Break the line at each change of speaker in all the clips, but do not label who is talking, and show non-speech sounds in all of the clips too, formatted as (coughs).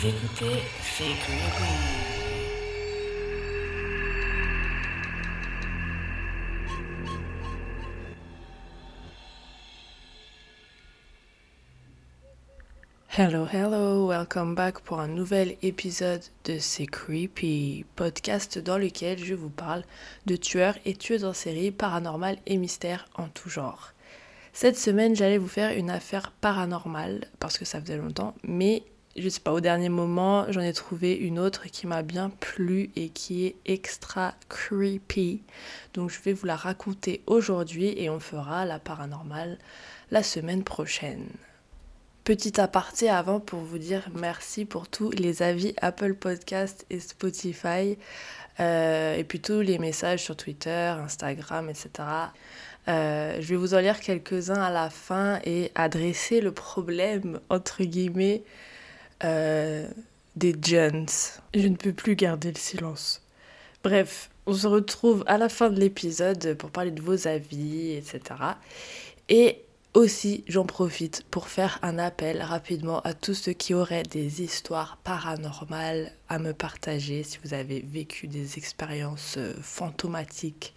Vous écoutez. Hello, hello, welcome back pour un nouvel épisode de C'est Creepy, podcast dans lequel je vous parle de tueurs et tueuses en série, paranormal et mystères en tout genre. Cette semaine, j'allais vous faire une affaire paranormale parce que ça faisait longtemps, mais je sais pas, au dernier moment, j'en ai trouvé une autre qui m'a bien plu et qui est extra creepy. Donc je vais vous la raconter aujourd'hui et on fera la paranormale la semaine prochaine. Petit aparté avant pour vous dire merci pour tous les avis Apple Podcast et Spotify euh, et puis tous les messages sur Twitter, Instagram, etc. Euh, je vais vous en lire quelques-uns à la fin et adresser le problème, entre guillemets, euh, des gens. Je ne peux plus garder le silence. Bref, on se retrouve à la fin de l'épisode pour parler de vos avis, etc. Et aussi, j'en profite pour faire un appel rapidement à tous ceux qui auraient des histoires paranormales à me partager, si vous avez vécu des expériences euh, fantomatiques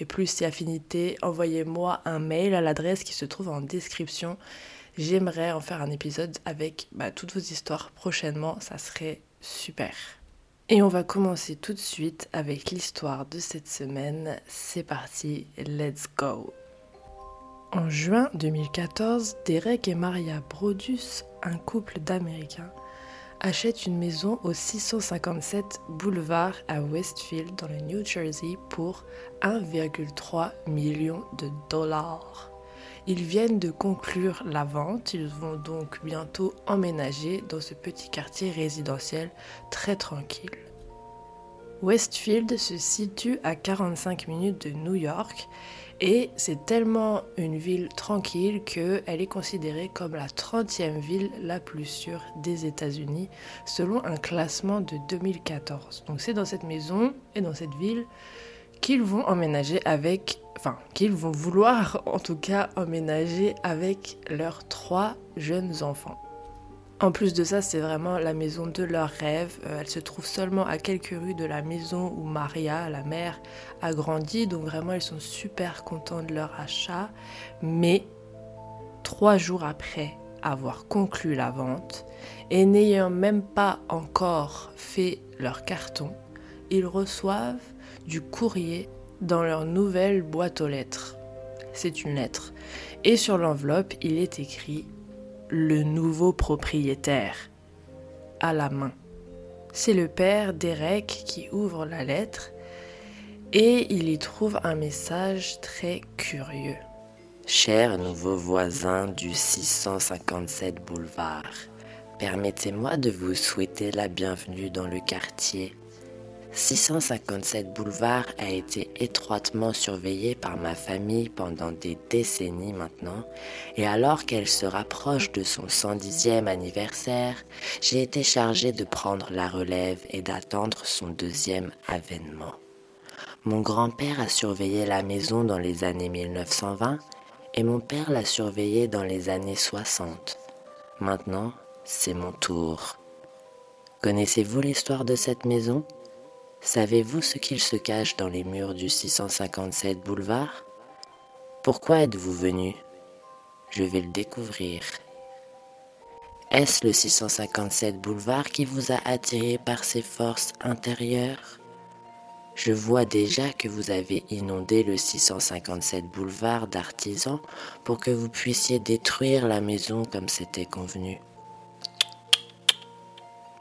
et plus si affinité, envoyez-moi un mail à l'adresse qui se trouve en description J'aimerais en faire un épisode avec bah, toutes vos histoires prochainement, ça serait super. Et on va commencer tout de suite avec l'histoire de cette semaine. C'est parti, let's go. En juin 2014, Derek et Maria Brodus, un couple d'Américains, achètent une maison au 657 boulevard à Westfield dans le New Jersey pour 1,3 million de dollars. Ils viennent de conclure la vente, ils vont donc bientôt emménager dans ce petit quartier résidentiel très tranquille. Westfield se situe à 45 minutes de New York et c'est tellement une ville tranquille qu'elle est considérée comme la 30e ville la plus sûre des États-Unis selon un classement de 2014. Donc c'est dans cette maison et dans cette ville qu'ils vont emménager avec, enfin, qu'ils vont vouloir en tout cas emménager avec leurs trois jeunes enfants. En plus de ça, c'est vraiment la maison de leurs rêves. Euh, elle se trouve seulement à quelques rues de la maison où Maria, la mère, a grandi. Donc vraiment, ils sont super contents de leur achat. Mais trois jours après avoir conclu la vente et n'ayant même pas encore fait leur carton, ils reçoivent du courrier dans leur nouvelle boîte aux lettres. C'est une lettre. Et sur l'enveloppe, il est écrit Le nouveau propriétaire à la main. C'est le père Derek qui ouvre la lettre et il y trouve un message très curieux.
Cher nouveau voisin du 657 boulevard, permettez-moi de vous souhaiter la bienvenue dans le quartier 657 boulevard a été étroitement surveillé par ma famille pendant des décennies maintenant, et alors qu'elle se rapproche de son 110e anniversaire, j'ai été chargé de prendre la relève et d'attendre son deuxième avènement. Mon grand-père a surveillé la maison dans les années 1920 et mon père l'a surveillée dans les années 60. Maintenant, c'est mon tour. Connaissez-vous l'histoire de cette maison? Savez-vous ce qu'il se cache dans les murs du 657 boulevard? Pourquoi êtes-vous venu? Je vais le découvrir. Est-ce le 657 boulevard qui vous a attiré par ses forces intérieures? Je vois déjà que vous avez inondé le 657 boulevard d'artisans pour que vous puissiez détruire la maison comme c'était convenu.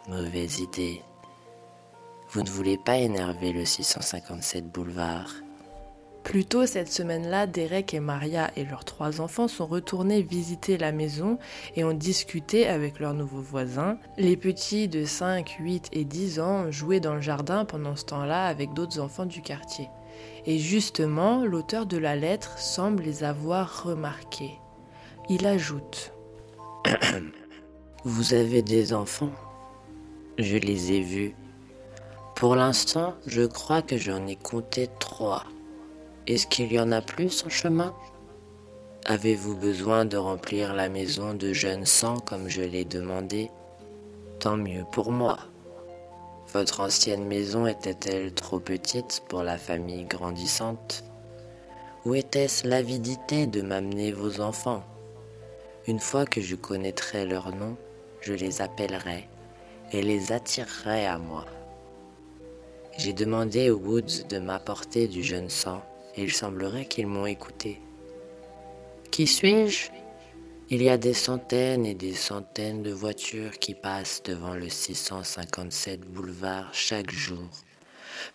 Mauvaise idée. Vous ne voulez pas énerver le 657 boulevard.
Plus tôt cette semaine-là, Derek et Maria et leurs trois enfants sont retournés visiter la maison et ont discuté avec leurs nouveaux voisins. Les petits de 5, 8 et 10 ans jouaient dans le jardin pendant ce temps-là avec d'autres enfants du quartier. Et justement, l'auteur de la lettre semble les avoir remarqués. Il ajoute (coughs)
Vous avez des enfants? Je les ai vus. Pour l'instant, je crois que j'en ai compté trois. Est-ce qu'il y en a plus en chemin? Avez-vous besoin de remplir la maison de jeunes sangs comme je l'ai demandé? Tant mieux pour moi. Votre ancienne maison était-elle trop petite pour la famille grandissante? Ou était-ce l'avidité de m'amener vos enfants? Une fois que je connaîtrai leur nom, je les appellerai et les attirerai à moi. J'ai demandé aux Woods de m'apporter du jeune sang et il semblerait qu'ils m'ont écouté. Qui suis-je? Il y a des centaines et des centaines de voitures qui passent devant le 657 boulevard chaque jour.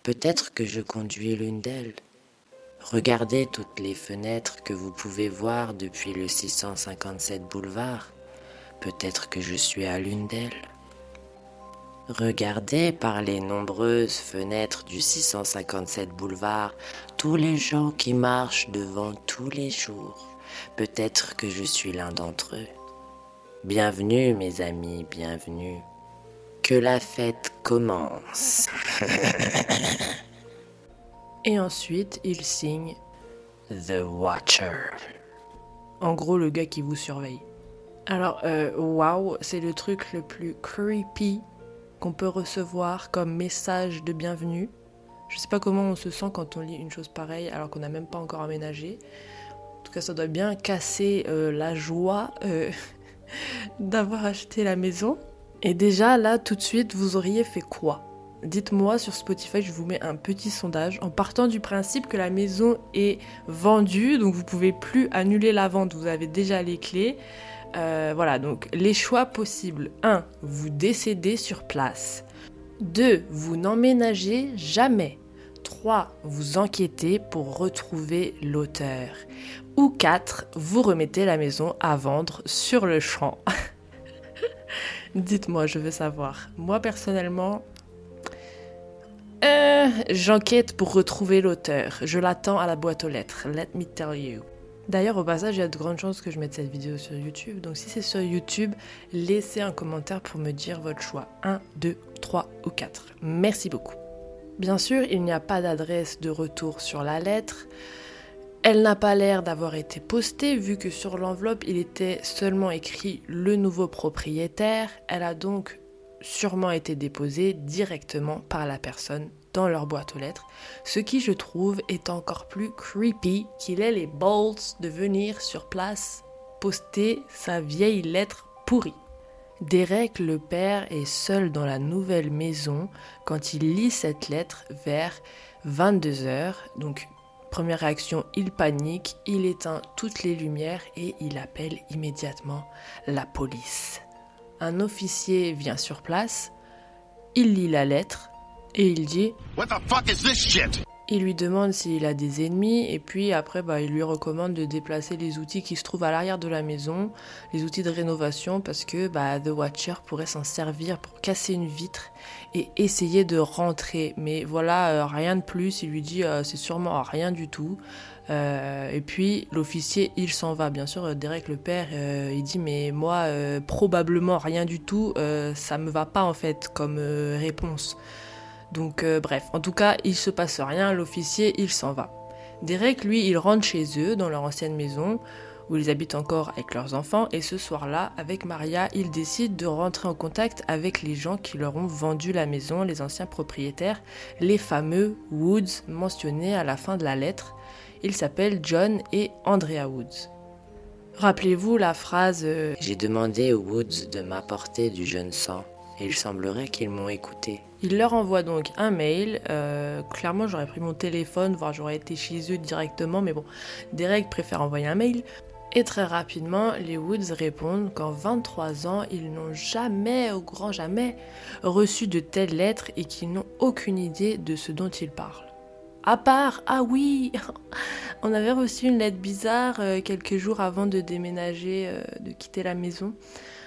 Peut-être que je conduis l'une d'elles. Regardez toutes les fenêtres que vous pouvez voir depuis le 657 boulevard. Peut-être que je suis à l'une d'elles. Regardez par les nombreuses fenêtres du 657 boulevard tous les gens qui marchent devant tous les jours. Peut-être que je suis l'un d'entre eux. Bienvenue mes amis, bienvenue. Que la fête commence. (laughs)
Et ensuite, il signe
The Watcher.
En gros, le gars qui vous surveille. Alors, euh, waouh, c'est le truc le plus creepy qu'on peut recevoir comme message de bienvenue. Je sais pas comment on se sent quand on lit une chose pareille alors qu'on n'a même pas encore aménagé. En tout cas, ça doit bien casser euh, la joie euh, (laughs) d'avoir acheté la maison. Et déjà, là, tout de suite, vous auriez fait quoi? Dites-moi sur Spotify, je vous mets un petit sondage en partant du principe que la maison est vendue, donc vous pouvez plus annuler la vente, vous avez déjà les clés. Euh, voilà, donc les choix possibles. 1. Vous décédez sur place. 2. Vous n'emménagez jamais. 3. Vous enquêtez pour retrouver l'auteur. Ou 4. Vous remettez la maison à vendre sur le champ. (laughs) Dites-moi, je veux savoir. Moi personnellement, euh, j'enquête pour retrouver l'auteur. Je l'attends à la boîte aux lettres. Let me tell you. D'ailleurs, au passage, il y a de grandes chances que je mette cette vidéo sur YouTube. Donc, si c'est sur YouTube, laissez un commentaire pour me dire votre choix. 1, 2, 3 ou 4. Merci beaucoup. Bien sûr, il n'y a pas d'adresse de retour sur la lettre. Elle n'a pas l'air d'avoir été postée vu que sur l'enveloppe il était seulement écrit le nouveau propriétaire. Elle a donc sûrement été déposée directement par la personne dans leur boîte aux lettres, ce qui je trouve est encore plus creepy qu'il ait les balls de venir sur place poster sa vieille lettre pourrie. Derek le père est seul dans la nouvelle maison quand il lit cette lettre vers 22h. Donc première réaction, il panique, il éteint toutes les lumières et il appelle immédiatement la police. Un officier vient sur place, il lit la lettre et il dit
What the fuck is this shit?
Il lui demande s'il a des ennemis et puis après bah, il lui recommande de déplacer les outils qui se trouvent à l'arrière de la maison, les outils de rénovation parce que bah, The Watcher pourrait s'en servir pour casser une vitre et essayer de rentrer. Mais voilà, euh, rien de plus, il lui dit euh, c'est sûrement rien du tout. Euh, et puis l'officier il s'en va. Bien sûr, Derek le père il dit mais moi probablement rien du tout, ça me va pas en fait comme réponse. Donc euh, bref, en tout cas, il se passe rien, l'officier, il s'en va. Derek, lui, il rentre chez eux, dans leur ancienne maison, où ils habitent encore avec leurs enfants, et ce soir-là, avec Maria, ils décident de rentrer en contact avec les gens qui leur ont vendu la maison, les anciens propriétaires, les fameux Woods mentionnés à la fin de la lettre. Ils s'appellent John et Andrea Woods. Rappelez-vous la phrase euh,
J'ai demandé aux Woods de m'apporter du jeune sang et il semblerait qu'ils m'ont écouté.
Il leur envoie donc un mail. Euh, clairement, j'aurais pris mon téléphone, voire j'aurais été chez eux directement, mais bon, Derek préfère envoyer un mail. Et très rapidement, les Woods répondent qu'en 23 ans, ils n'ont jamais, au grand jamais, reçu de telles lettres et qu'ils n'ont aucune idée de ce dont ils parlent. À part, ah oui, (laughs) on avait reçu une lettre bizarre euh, quelques jours avant de déménager, euh, de quitter la maison.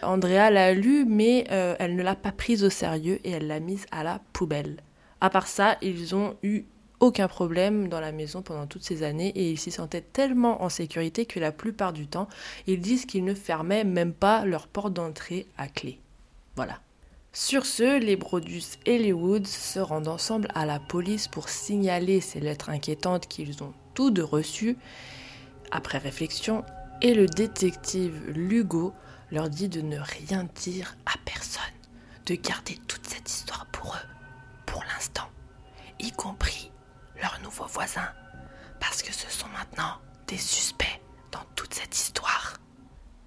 Andrea l'a lue, mais euh, elle ne l'a pas prise au sérieux et elle l'a mise à la poubelle. À part ça, ils ont eu aucun problème dans la maison pendant toutes ces années et ils s'y sentaient tellement en sécurité que la plupart du temps, ils disent qu'ils ne fermaient même pas leur porte d'entrée à clé. Voilà. Sur ce, les Brodus et les Woods se rendent ensemble à la police pour signaler ces lettres inquiétantes qu'ils ont toutes reçues. Après réflexion, et le détective Lugo leur dit de ne rien dire à personne, de garder toute cette histoire pour eux, pour l'instant, y compris leurs nouveaux voisins, parce que ce sont maintenant des suspects dans toute cette histoire.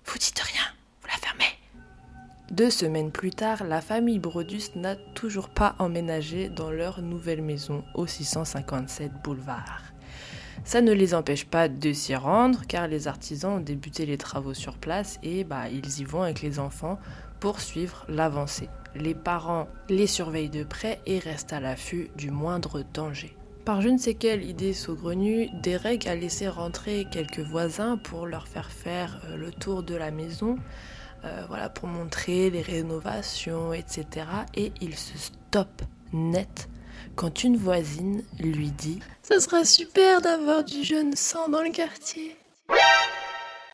Vous dites rien, vous la fermez. Deux semaines plus tard, la famille Brodus n'a toujours pas emménagé dans leur nouvelle maison au 657 boulevard. Ça ne les empêche pas de s'y rendre car les artisans ont débuté les travaux sur place et bah, ils y vont avec les enfants pour suivre l'avancée. Les parents les surveillent de près et restent à l'affût du moindre danger. Par je ne sais quelle idée saugrenue, Derek a laissé rentrer quelques voisins pour leur faire faire euh, le tour de la maison euh, voilà, pour montrer les rénovations, etc. Et il se stoppe net quand une voisine lui dit Ça sera super d'avoir du jeune sang dans le quartier.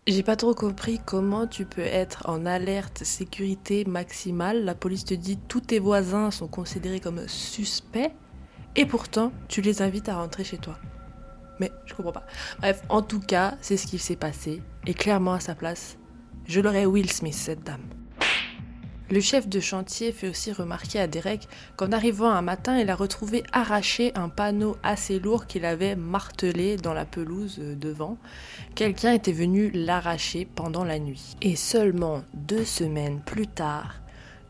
J'ai pas trop compris comment tu peux être en alerte sécurité maximale. La police te dit tous tes voisins sont considérés comme suspects et pourtant tu les invites à rentrer chez toi. Mais je comprends pas. Bref, en tout cas, c'est ce qui s'est passé. Et clairement à sa place, je l'aurais Will Smith, cette dame. Le chef de chantier fait aussi remarquer à Derek qu'en arrivant un matin, il a retrouvé arraché un panneau assez lourd qu'il avait martelé dans la pelouse devant. Quelqu'un était venu l'arracher pendant la nuit. Et seulement deux semaines plus tard,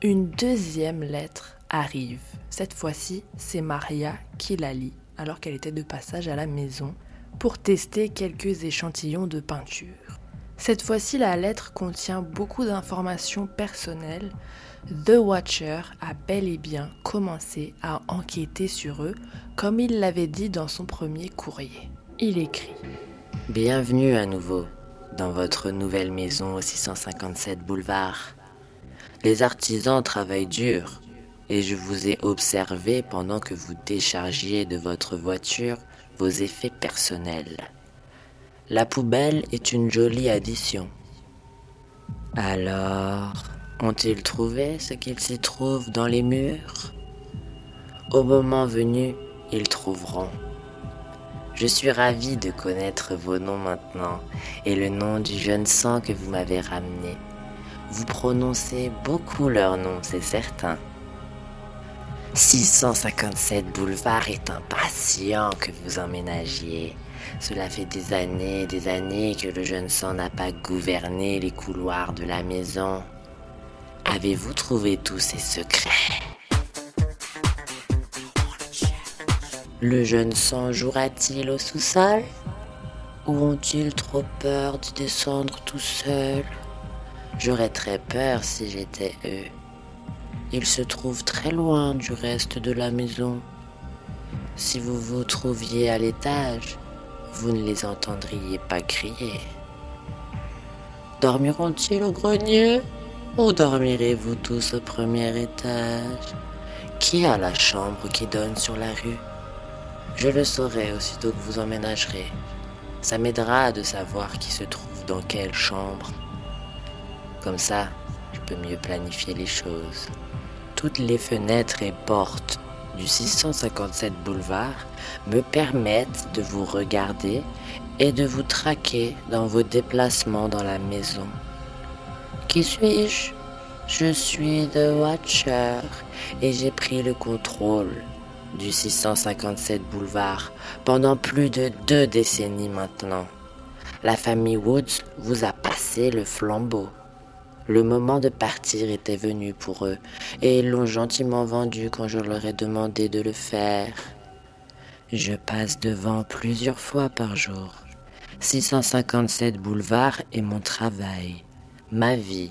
une deuxième lettre arrive. Cette fois-ci, c'est Maria qui la lit alors qu'elle était de passage à la maison pour tester quelques échantillons de peinture. Cette fois-ci, la lettre contient beaucoup d'informations personnelles. The Watcher a bel et bien commencé à enquêter sur eux, comme il l'avait dit dans son premier courrier. Il écrit
Bienvenue à nouveau dans votre nouvelle maison au 657 boulevard. Les artisans travaillent dur et je vous ai observé pendant que vous déchargiez de votre voiture vos effets personnels. La poubelle est une jolie addition. Alors, ont-ils trouvé ce qu'il s'y trouve dans les murs? Au moment venu, ils trouveront. Je suis ravi de connaître vos noms maintenant et le nom du jeune sang que vous m'avez ramené. Vous prononcez beaucoup leurs noms, c'est certain. 657 boulevard est impatient que vous emménagiez. Cela fait des années et des années que le jeune sang n'a pas gouverné les couloirs de la maison. Avez-vous trouvé tous ses secrets? Le jeune sang jouera-t-il au sous-sol? Ou ont-ils trop peur d'y descendre tout seul? J'aurais très peur si j'étais eux. Ils se trouvent très loin du reste de la maison. Si vous vous trouviez à l'étage, vous ne les entendriez pas crier. Dormiront-ils au grenier ou dormirez-vous tous au premier étage? Qui a la chambre qui donne sur la rue? Je le saurai aussitôt que vous emménagerez. Ça m'aidera de savoir qui se trouve dans quelle chambre. Comme ça, je peux mieux planifier les choses. Toutes les fenêtres et portes du 657 boulevard me permettent de vous regarder et de vous traquer dans vos déplacements dans la maison. Qui suis-je? Je suis The Watcher et j'ai pris le contrôle du 657 boulevard pendant plus de deux décennies maintenant. La famille Woods vous a passé le flambeau. Le moment de partir était venu pour eux, et ils l'ont gentiment vendu quand je leur ai demandé de le faire. Je passe devant plusieurs fois par jour. 657 boulevard est mon travail, ma vie,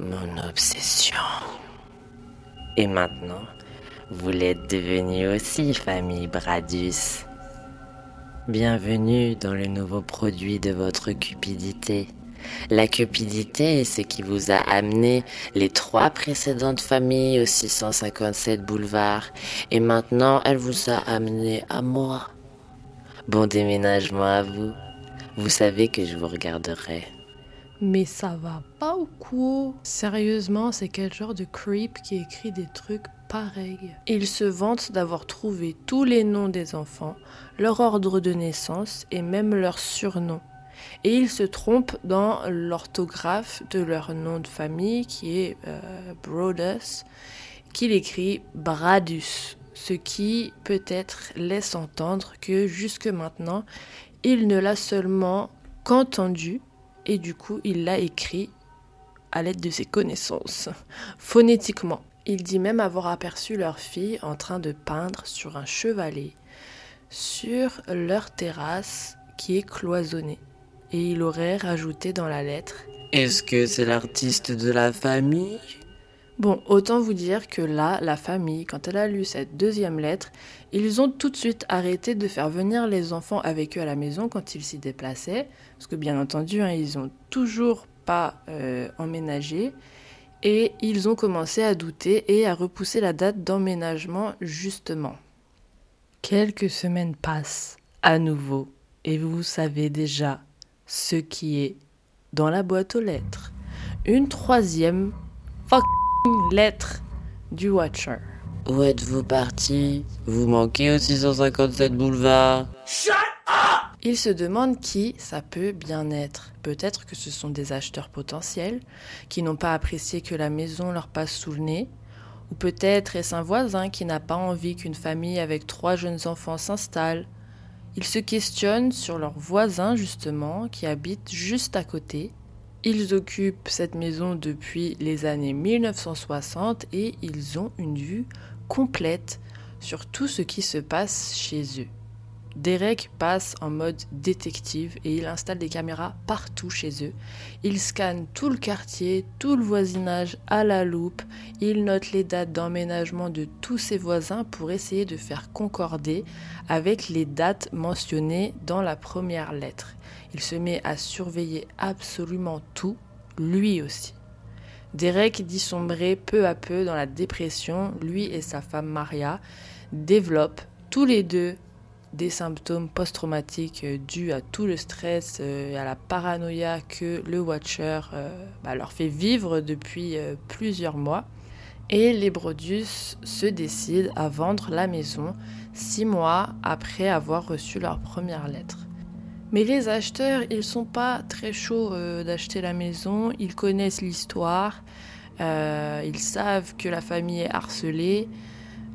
mon obsession. Et maintenant, vous l'êtes devenu aussi, famille Bradus. Bienvenue dans le nouveau produit de votre cupidité. La cupidité est ce qui vous a amené les trois précédentes familles au 657 boulevard et maintenant elle vous a amené à moi. Bon déménagement à vous. Vous savez que je vous regarderai.
Mais ça va pas ou quoi Sérieusement, c'est quel genre de creep qui écrit des trucs pareils? Il se vante d'avoir trouvé tous les noms des enfants, leur ordre de naissance et même leur surnom. Et il se trompe dans l'orthographe de leur nom de famille qui est euh, Brodus, qu'il écrit Bradus, ce qui peut-être laisse entendre que jusque maintenant, il ne l'a seulement qu'entendu et du coup il l'a écrit à l'aide de ses connaissances, phonétiquement. Il dit même avoir aperçu leur fille en train de peindre sur un chevalet sur leur terrasse qui est cloisonnée. Et il aurait rajouté dans la lettre.
Est-ce que c'est l'artiste de la famille?
Bon, autant vous dire que là, la famille, quand elle a lu cette deuxième lettre, ils ont tout de suite arrêté de faire venir les enfants avec eux à la maison quand ils s'y déplaçaient, parce que bien entendu, hein, ils n'ont toujours pas euh, emménagé, et ils ont commencé à douter et à repousser la date d'emménagement justement. Quelques semaines passent à nouveau, et vous savez déjà ce qui est dans la boîte aux lettres. Une troisième fucking lettre du Watcher.
Où êtes-vous parti? Vous manquez au 657 boulevard
Il se demande qui ça peut bien être. Peut-être que ce sont des acheteurs potentiels qui n'ont pas apprécié que la maison leur passe sous le nez. Ou peut-être est-ce un voisin qui n'a pas envie qu'une famille avec trois jeunes enfants s'installe. Ils se questionnent sur leurs voisins justement qui habitent juste à côté. Ils occupent cette maison depuis les années 1960 et ils ont une vue complète sur tout ce qui se passe chez eux. Derek passe en mode détective et il installe des caméras partout chez eux. Il scanne tout le quartier, tout le voisinage à la loupe. Il note les dates d'emménagement de tous ses voisins pour essayer de faire concorder avec les dates mentionnées dans la première lettre. Il se met à surveiller absolument tout, lui aussi. Derek dit sombrer peu à peu dans la dépression. Lui et sa femme Maria développent tous les deux des symptômes post-traumatiques euh, dus à tout le stress euh, et à la paranoïa que le Watcher euh, bah, leur fait vivre depuis plusieurs mois. Et les Brodius se décident à vendre la maison six mois après avoir reçu leur première lettre. Mais les acheteurs, ils sont pas très chauds d'acheter la maison, ils connaissent l'histoire, ils savent que la famille est harcelée,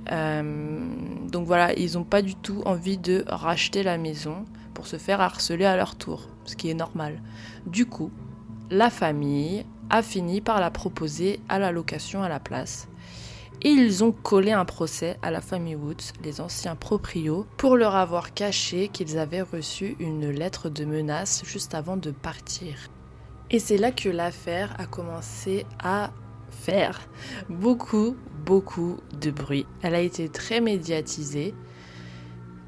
donc voilà, ils n'ont pas du tout envie de racheter la maison pour se faire harceler à leur tour, ce qui est normal. Du coup, la famille a fini par la proposer à la location à la place. Et ils ont collé un procès à la famille Woods, les anciens proprios, pour leur avoir caché qu'ils avaient reçu une lettre de menace juste avant de partir. Et c'est là que l'affaire a commencé à faire beaucoup, beaucoup de bruit. Elle a été très médiatisée.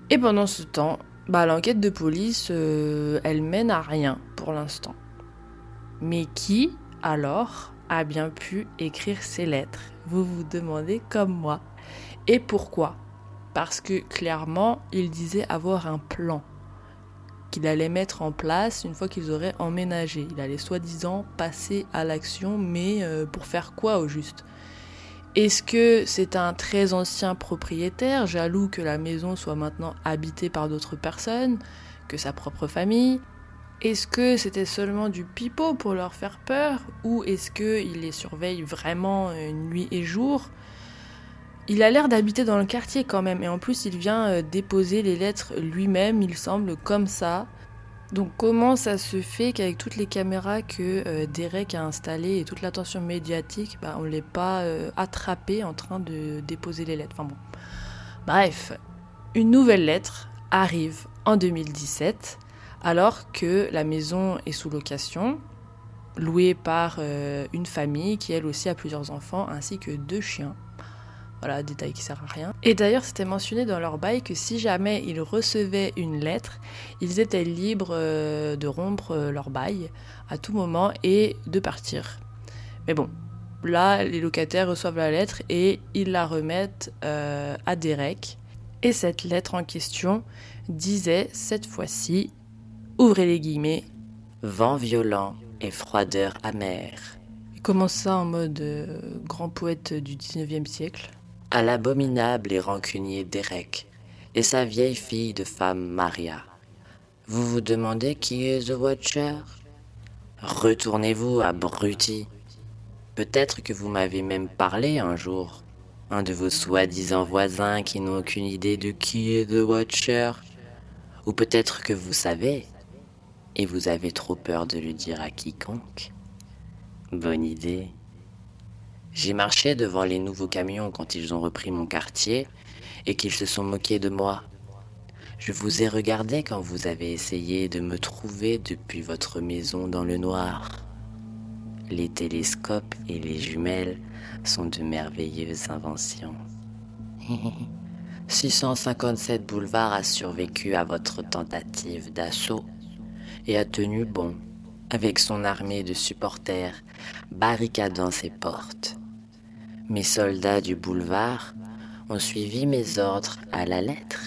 Et pendant ce temps, bah, l'enquête de police, euh, elle mène à rien pour l'instant. Mais qui, alors, a bien pu écrire ces lettres? Vous vous demandez comme moi. Et pourquoi? Parce que clairement, il disait avoir un plan qu'il allait mettre en place une fois qu'ils auraient emménagé. Il allait soi-disant passer à l'action, mais euh, pour faire quoi au juste? Est-ce que c'est un très ancien propriétaire, jaloux que la maison soit maintenant habitée par d'autres personnes, que sa propre famille? Est-ce que c'était seulement du pipeau pour leur faire peur Ou est-ce qu'il les surveille vraiment euh, nuit et jour? Il a l'air d'habiter dans le quartier quand même, et en plus il vient euh, déposer les lettres lui-même, il semble, comme ça. Donc comment ça se fait qu'avec toutes les caméras que euh, Derek a installées et toute l'attention médiatique, bah, on ne l'ait pas euh, attrapé en train de déposer les lettres? Enfin bon. Bref, une nouvelle lettre arrive en 2017 alors que la maison est sous location, louée par euh, une famille qui elle aussi a plusieurs enfants ainsi que deux chiens. Voilà, détail qui sert à rien. Et d'ailleurs, c'était mentionné dans leur bail que si jamais ils recevaient une lettre, ils étaient libres euh, de rompre euh, leur bail à tout moment et de partir. Mais bon, là, les locataires reçoivent la lettre et ils la remettent euh, à Derek. Et cette lettre en question disait cette fois-ci, ouvrez les guillemets,
Vent violent et froideur amère.
il commence ça en mode grand poète du 19e siècle?
À l'abominable et rancunier Derek et sa vieille fille de femme Maria. Vous vous demandez qui est The Watcher? Retournez-vous, abruti. Peut-être que vous m'avez même parlé un jour. Un de vos soi-disant voisins qui n'ont aucune idée de qui est The Watcher. Ou peut-être que vous savez, et vous avez trop peur de le dire à quiconque. Bonne idée. J'ai marché devant les nouveaux camions quand ils ont repris mon quartier et qu'ils se sont moqués de moi. Je vous ai regardé quand vous avez essayé de me trouver depuis votre maison dans le noir. Les télescopes et les jumelles sont de merveilleuses inventions. (laughs) 657 boulevard a survécu à votre tentative d'assaut et a tenu bon avec son armée de supporters barricadant ses portes. Mes soldats du boulevard ont suivi mes ordres à la lettre.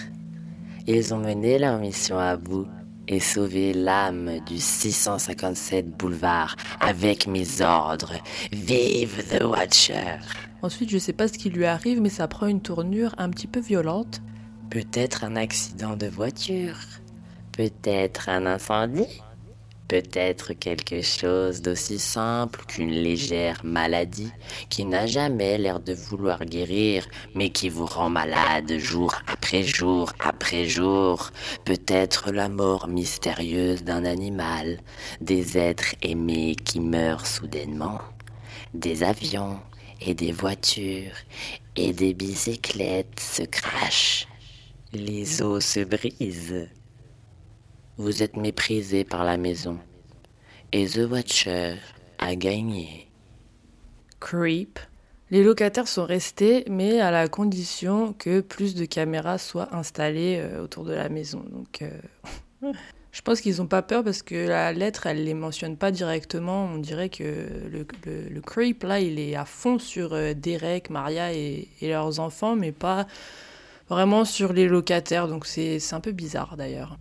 Ils ont mené leur mission à bout et sauvé l'âme du 657 boulevard avec mes ordres. Vive The Watcher
Ensuite, je sais pas ce qui lui arrive, mais ça prend une tournure un petit peu violente.
Peut-être un accident de voiture. Peut-être un incendie. Peut-être quelque chose d'aussi simple qu'une légère maladie qui n'a jamais l'air de vouloir guérir, mais qui vous rend malade jour après jour après jour. Peut-être la mort mystérieuse d'un animal, des êtres aimés qui meurent soudainement, des avions et des voitures et des bicyclettes se crachent. Les os se brisent. Vous êtes méprisé par la maison. Et The Watcher a gagné.
Creep. Les locataires sont restés, mais à la condition que plus de caméras soient installées euh, autour de la maison. Donc, euh, (laughs) je pense qu'ils n'ont pas peur parce que la lettre, elle les mentionne pas directement. On dirait que le, creep, là, il est à fond sur euh, Derek, Maria et, et leurs enfants, mais pas vraiment sur les locataires. Donc, c'est un peu bizarre d'ailleurs.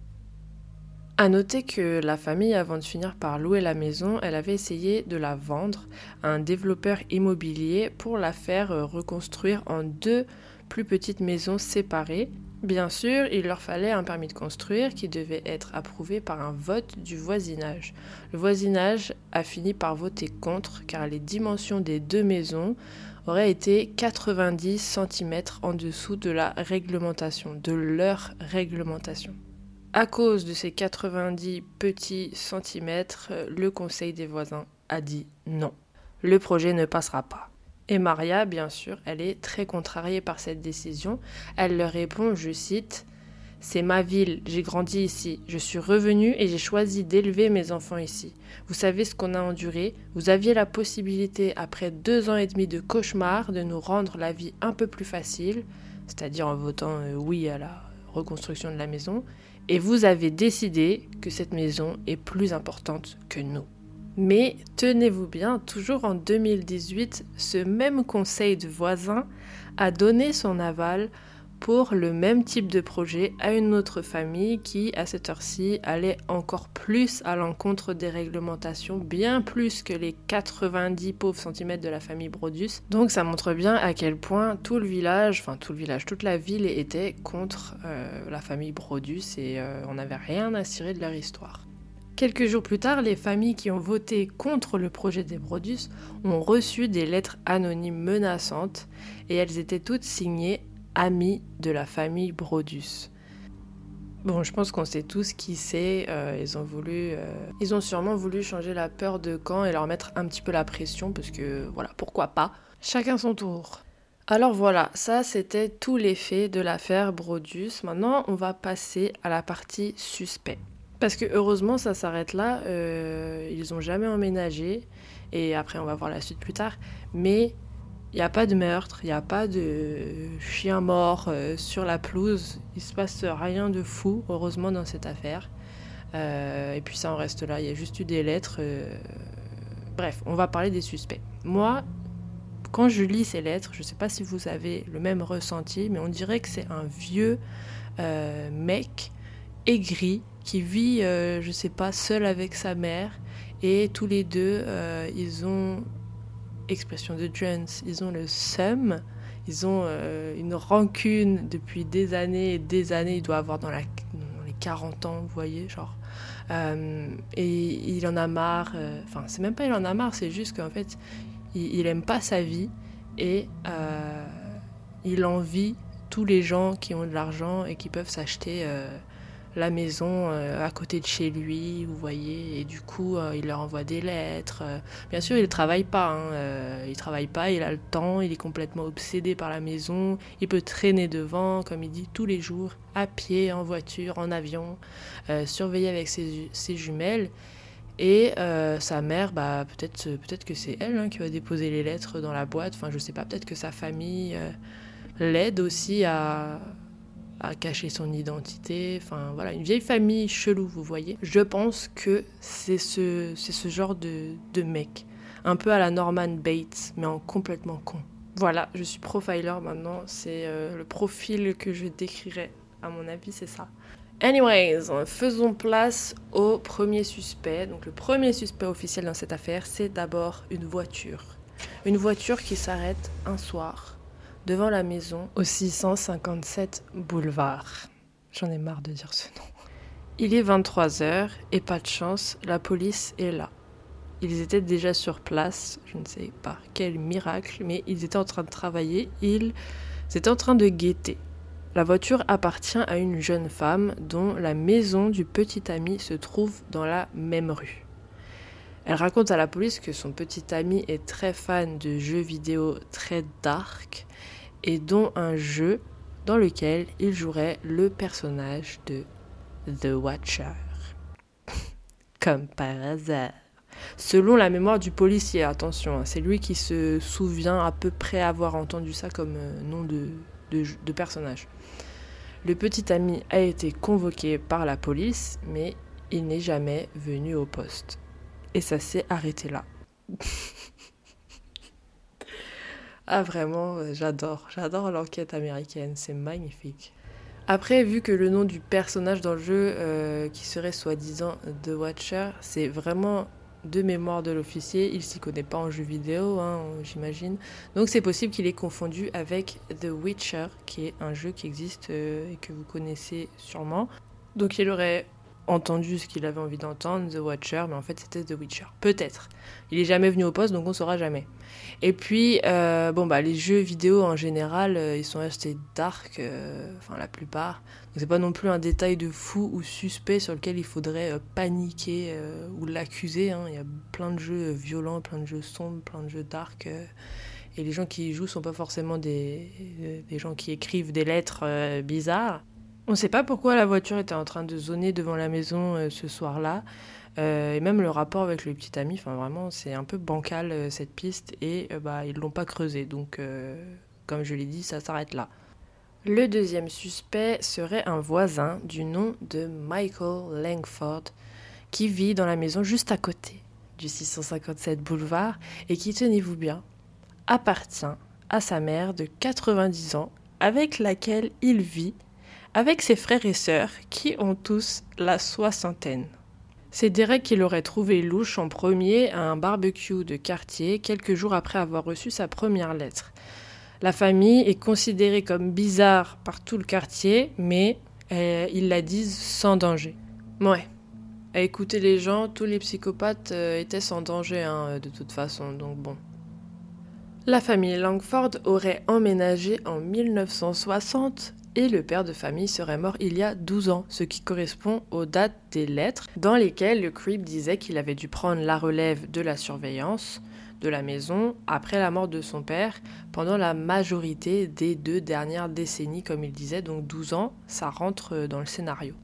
À noter que la famille, avant de finir par louer la maison, elle avait essayé de la vendre à un développeur immobilier pour la faire euh, reconstruire en deux plus petites maisons séparées. Bien sûr, il leur fallait un permis de construire qui devait être approuvé par un vote du voisinage. Le voisinage a fini par voter contre car les dimensions des deux maisons auraient été 90 cm en dessous de la réglementation, de leur réglementation. À cause de ces 90 petits centimètres, le conseil des voisins a dit non. Le projet ne passera pas. Et Maria, bien sûr, elle est très contrariée par cette décision. Elle leur répond, je cite, C'est ma ville, j'ai grandi ici, je suis revenue et j'ai choisi d'élever mes enfants ici. Vous savez ce qu'on a enduré, vous aviez la possibilité, après deux ans et demi de cauchemar, de nous rendre la vie un peu plus facile, c'est-à-dire en votant euh, oui à la reconstruction de la maison, et vous avez décidé que cette maison est plus importante que nous. Mais tenez-vous bien, toujours en 2018, ce même conseil de voisins a donné son aval pour le même type de projet à une autre famille qui, à cette heure-ci, allait encore plus à l'encontre des réglementations, bien plus que les 90 pauvres centimètres de la famille Brodus. Donc ça montre bien à quel point tout le village, enfin tout le village, toute la ville était contre euh, la famille Brodus et euh, on n'avait rien à cirer de leur histoire. Quelques jours plus tard, les familles qui ont voté contre le projet des Brodus ont reçu des lettres anonymes menaçantes et elles étaient toutes signées amis de la famille Brodus. Bon, je pense qu'on sait tous qui c'est. Euh, ils ont voulu, euh, ils ont sûrement voulu changer la peur de camp et leur mettre un petit peu la pression parce que voilà, pourquoi pas. Chacun son tour. Alors voilà, ça c'était tout l'effet de l'affaire Brodus. Maintenant, on va passer à la partie suspect. Parce que heureusement, ça s'arrête là. Euh, ils ont jamais emménagé. Et après, on va voir la suite plus tard. Mais il n'y a pas de meurtre, il n'y a pas de chien mort euh, sur la pelouse. Il se passe rien de fou, heureusement, dans cette affaire. Euh, et puis ça en reste là. Il y a juste eu des lettres. euh, Bref, on va parler des suspects. Moi, quand je lis ces lettres, je ne sais pas si vous avez le même ressenti, mais on dirait que c'est un vieux mec aigri qui vit, je sais pas, seul avec sa mère. Et tous les deux, ils ont, expression de Jones, ils ont le seum. Ils ont euh, une rancune depuis des années et des années. Il doit avoir dans, les 40 ans, vous voyez, genre. Euh, et il en a marre. euh, Enfin, c'est même pas il en a marre, c'est juste qu'en fait, il, il aime pas sa vie et il envie tous les gens qui ont de l'argent et qui peuvent s'acheter la maison euh, à côté de chez lui, vous voyez. Et du coup, euh, il leur envoie des lettres. euh. Bien sûr, il ne travaille pas. hein, il travaille pas, il a le temps, il est complètement obsédé par la maison. Il peut traîner devant, comme il dit, tous les jours, à pied, en voiture, en avion, surveiller avec ses, jumelles. Et sa mère, bah, peut-être peut que c'est elle hein, qui va déposer les lettres dans la boîte. Enfin, je sais pas, peut-être que sa famille l'aide aussi à, à cacher son identité. Enfin, voilà, une vieille famille chelou, vous voyez. Je pense que c'est ce, c'est ce genre de, de mec. Un peu à la Norman Bates, mais en complètement con. Voilà, je suis profiler maintenant. C'est euh, le profil que je décrirais. À mon avis, c'est ça. Anyways, faisons place au premier suspect. Donc le premier suspect officiel dans cette affaire, c'est d'abord une voiture. Une voiture qui s'arrête un soir devant la maison au 657 boulevard. J'en ai marre de dire ce nom. Il est 23h et pas de chance, la police est là. Ils étaient déjà sur place, je ne sais pas quel miracle, mais ils étaient en train de travailler, ils étaient en train de guetter. La voiture appartient à une jeune femme dont la maison du petit ami se trouve dans la même rue. Elle raconte à la police que son petit ami est très fan de jeux vidéo très dark et dont un jeu dans lequel il jouerait le personnage de The Watcher. (laughs) Comme par hasard. Selon la mémoire du policier, attention, hein, c'est lui qui se souvient à peu près avoir entendu ça comme euh, nom de, de, de personnage. Le petit ami a été convoqué par la police, mais il n'est jamais venu au poste. Et ça s'est arrêté là. (laughs) ah vraiment, euh, j'adore, j'adore l'enquête américaine, c'est magnifique. Après, vu que le nom du personnage dans le jeu, euh, qui serait soi-disant The Watcher, c'est vraiment de mémoire de l'officier, il s'y connaît pas en jeu vidéo, hein, j'imagine. Donc c'est possible qu'il ait confondu avec The Witcher, qui est un jeu qui existe euh, et que vous connaissez sûrement. Donc il aurait entendu ce qu'il avait envie d'entendre, The Watcher, mais en fait c'était The Witcher. Peut-être. Il est jamais venu au poste, donc on saura jamais. Et puis, euh, bon bah les jeux vidéo en général, euh, ils sont assez dark, euh, enfin la plupart. Donc c'est pas non plus un détail de fou ou suspect sur lequel il faudrait paniquer ou l'accuser. hein. Il y a plein de jeux violents, plein de jeux sombres, plein de jeux dark. et les gens qui y jouent sont pas forcément des, des gens qui écrivent des lettres bizarres. On ne sait pas pourquoi la voiture était en train de zoner devant la maison euh, ce soir-là. Euh, et même le rapport avec le petit ami, enfin vraiment, c'est un peu bancal euh, cette piste et bah, ils l'ont pas creusé. Donc, comme je l'ai dit, ça s'arrête là. Le deuxième suspect serait un voisin du nom de Michael Langford qui vit dans la maison juste à côté du 657 boulevard et qui, tenez-vous bien, appartient à sa mère de 90 ans avec laquelle il vit avec ses frères et sœurs qui ont tous la soixantaine. C'est Derek qui l'aurait trouvé louche en premier à un barbecue de quartier quelques jours après avoir reçu sa première lettre. La famille est considérée comme bizarre par tout le quartier, mais euh, ils la disent sans danger. Ouais. À écouter les gens, tous les psychopathes euh, étaient sans danger hein, de toute façon, donc bon. La famille Langford aurait emménagé en 1960 et le père de famille serait mort il y a 12 ans, ce qui correspond aux dates des lettres dans lesquelles le creep disait qu'il avait dû prendre la relève de la surveillance de la maison après la mort de son père pendant la majorité des deux dernières décennies, comme il disait, donc 12 ans, ça rentre dans le scénario.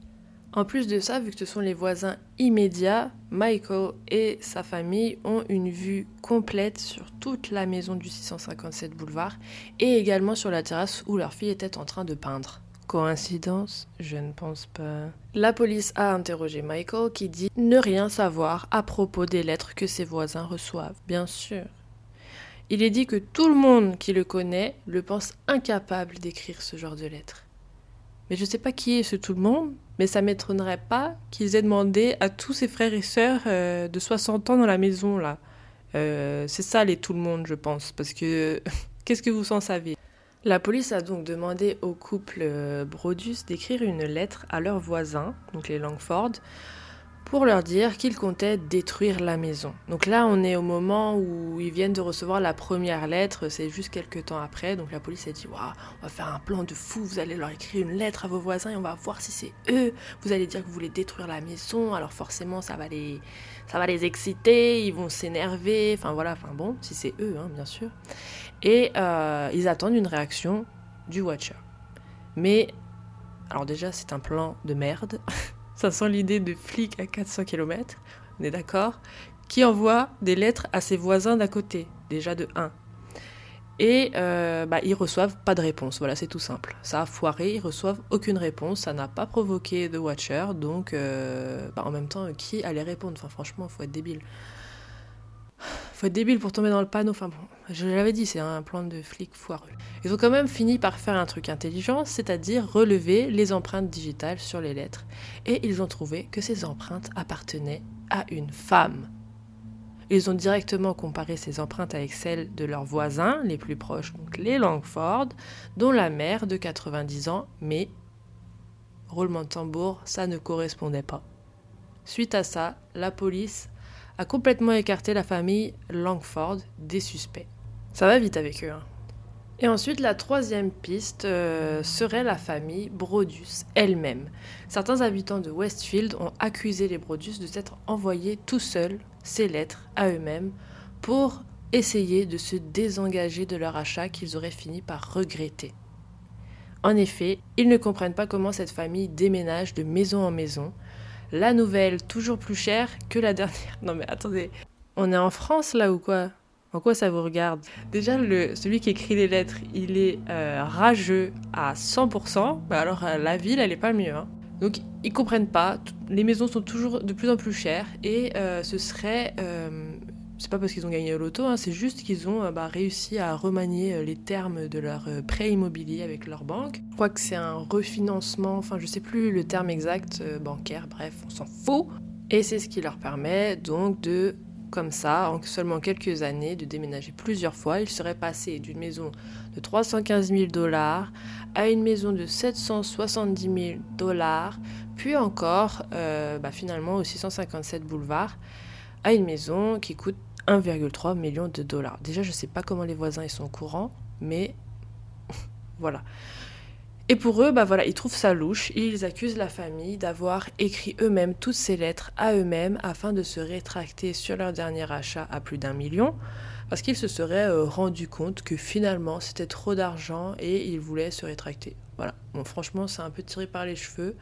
En plus de ça, vu que ce sont les voisins immédiats, Michael et sa famille ont une vue complète sur toute la maison du 657 boulevard et également sur la terrasse où leur fille était en train de peindre. Coïncidence? Je ne pense pas. La police a interrogé Michael qui dit ne rien savoir à propos des lettres que ses voisins reçoivent, bien sûr. Il est dit que tout le monde qui le connaît le pense incapable d'écrire ce genre de lettres. Mais je ne sais pas qui est ce tout le monde, mais ça m'étonnerait pas qu'ils aient demandé à tous ses frères et sœurs euh, de 60 ans dans la maison là. Euh, c'est ça les tout le monde, je pense, parce que (laughs) qu'est-ce que vous en savez? La police a donc demandé au couple euh, Brodus d'écrire une lettre à leurs voisins, donc les Langford, pour leur dire qu'ils comptaient détruire la maison. Donc là, on est au moment où ils viennent de recevoir la première lettre, c'est juste quelques temps après. Donc la police a dit Waouh, on va faire un plan de fou, vous allez leur écrire une lettre à vos voisins et on va voir si c'est eux. Vous allez dire que vous voulez détruire la maison, alors forcément, ça va les, ça va les exciter, ils vont s'énerver. Enfin voilà, enfin bon, si c'est eux, hein, bien sûr. Et euh, ils attendent une réaction du Watcher. Mais, alors déjà, c'est un plan de merde. (laughs) Ça sent l'idée de flic à 400 km, on est d'accord, qui envoie des lettres à ses voisins d'à côté, déjà de 1. Et euh, bah, ils reçoivent pas de réponse, voilà, c'est tout simple. Ça a foiré, ils reçoivent aucune réponse, ça n'a pas provoqué de Watcher, donc euh, bah, en même temps, qui allait répondre? Enfin, franchement, faut être débile débile pour tomber dans le panneau. Enfin bon, je l'avais dit, c'est un plan de flic foireux. Ils ont quand même fini par faire un truc intelligent, c'est-à-dire relever les empreintes digitales sur les lettres. Et ils ont trouvé que ces empreintes appartenaient à une femme. Ils ont directement comparé ces empreintes avec celles de leurs voisins les plus proches, donc les Langford, dont la mère de 90 ans, mais roulement de tambour, ça ne correspondait pas. Suite à ça, la police a complètement écarté la famille Langford des suspects. Ça va vite avec eux. Hein. Et ensuite, la troisième piste euh, serait la famille Brodus elle-même. Certains habitants de Westfield ont accusé les Brodus de s'être envoyés tout seuls ces lettres à eux-mêmes pour essayer de se désengager de leur achat qu'ils auraient fini par regretter. En effet, ils ne comprennent pas comment cette famille déménage de maison en maison, la nouvelle toujours plus chère que la dernière. (laughs) Non mais attendez, on est en France là ou quoi? En quoi ça vous regarde? Déjà, le, celui qui écrit les lettres, il est euh, rageux à 100%, bah alors euh, la ville, elle est pas mieux. Hein. Donc ils comprennent pas, les maisons sont toujours de plus en plus chères et euh, ce serait c'est pas parce qu'ils ont gagné au loto, hein, c'est juste qu'ils ont euh, bah, réussi à remanier euh, les termes de leur euh, prêt immobilier avec leur banque. Je crois que c'est un refinancement, enfin je sais plus le terme exact bancaire, bref, on s'en fout. Et c'est ce qui leur permet donc de, comme ça, en seulement quelques années, de déménager plusieurs fois. Ils seraient passés d'une maison de 315 000 dollars à une maison de 770 000 dollars, puis encore bah, finalement au 657 boulevard une maison qui coûte 1,3 million de dollars. Déjà, je ne sais pas comment les voisins ils sont au courant, mais (laughs) voilà. Et pour eux, bah voilà, ils trouvent ça louche. Ils accusent la famille d'avoir écrit eux-mêmes toutes ces lettres à eux-mêmes afin de se rétracter sur leur dernier achat à plus d'un million, parce qu'ils se seraient euh, rendus compte que finalement c'était trop d'argent et ils voulaient se rétracter. Voilà. Bon, franchement, c'est un peu tiré par les cheveux.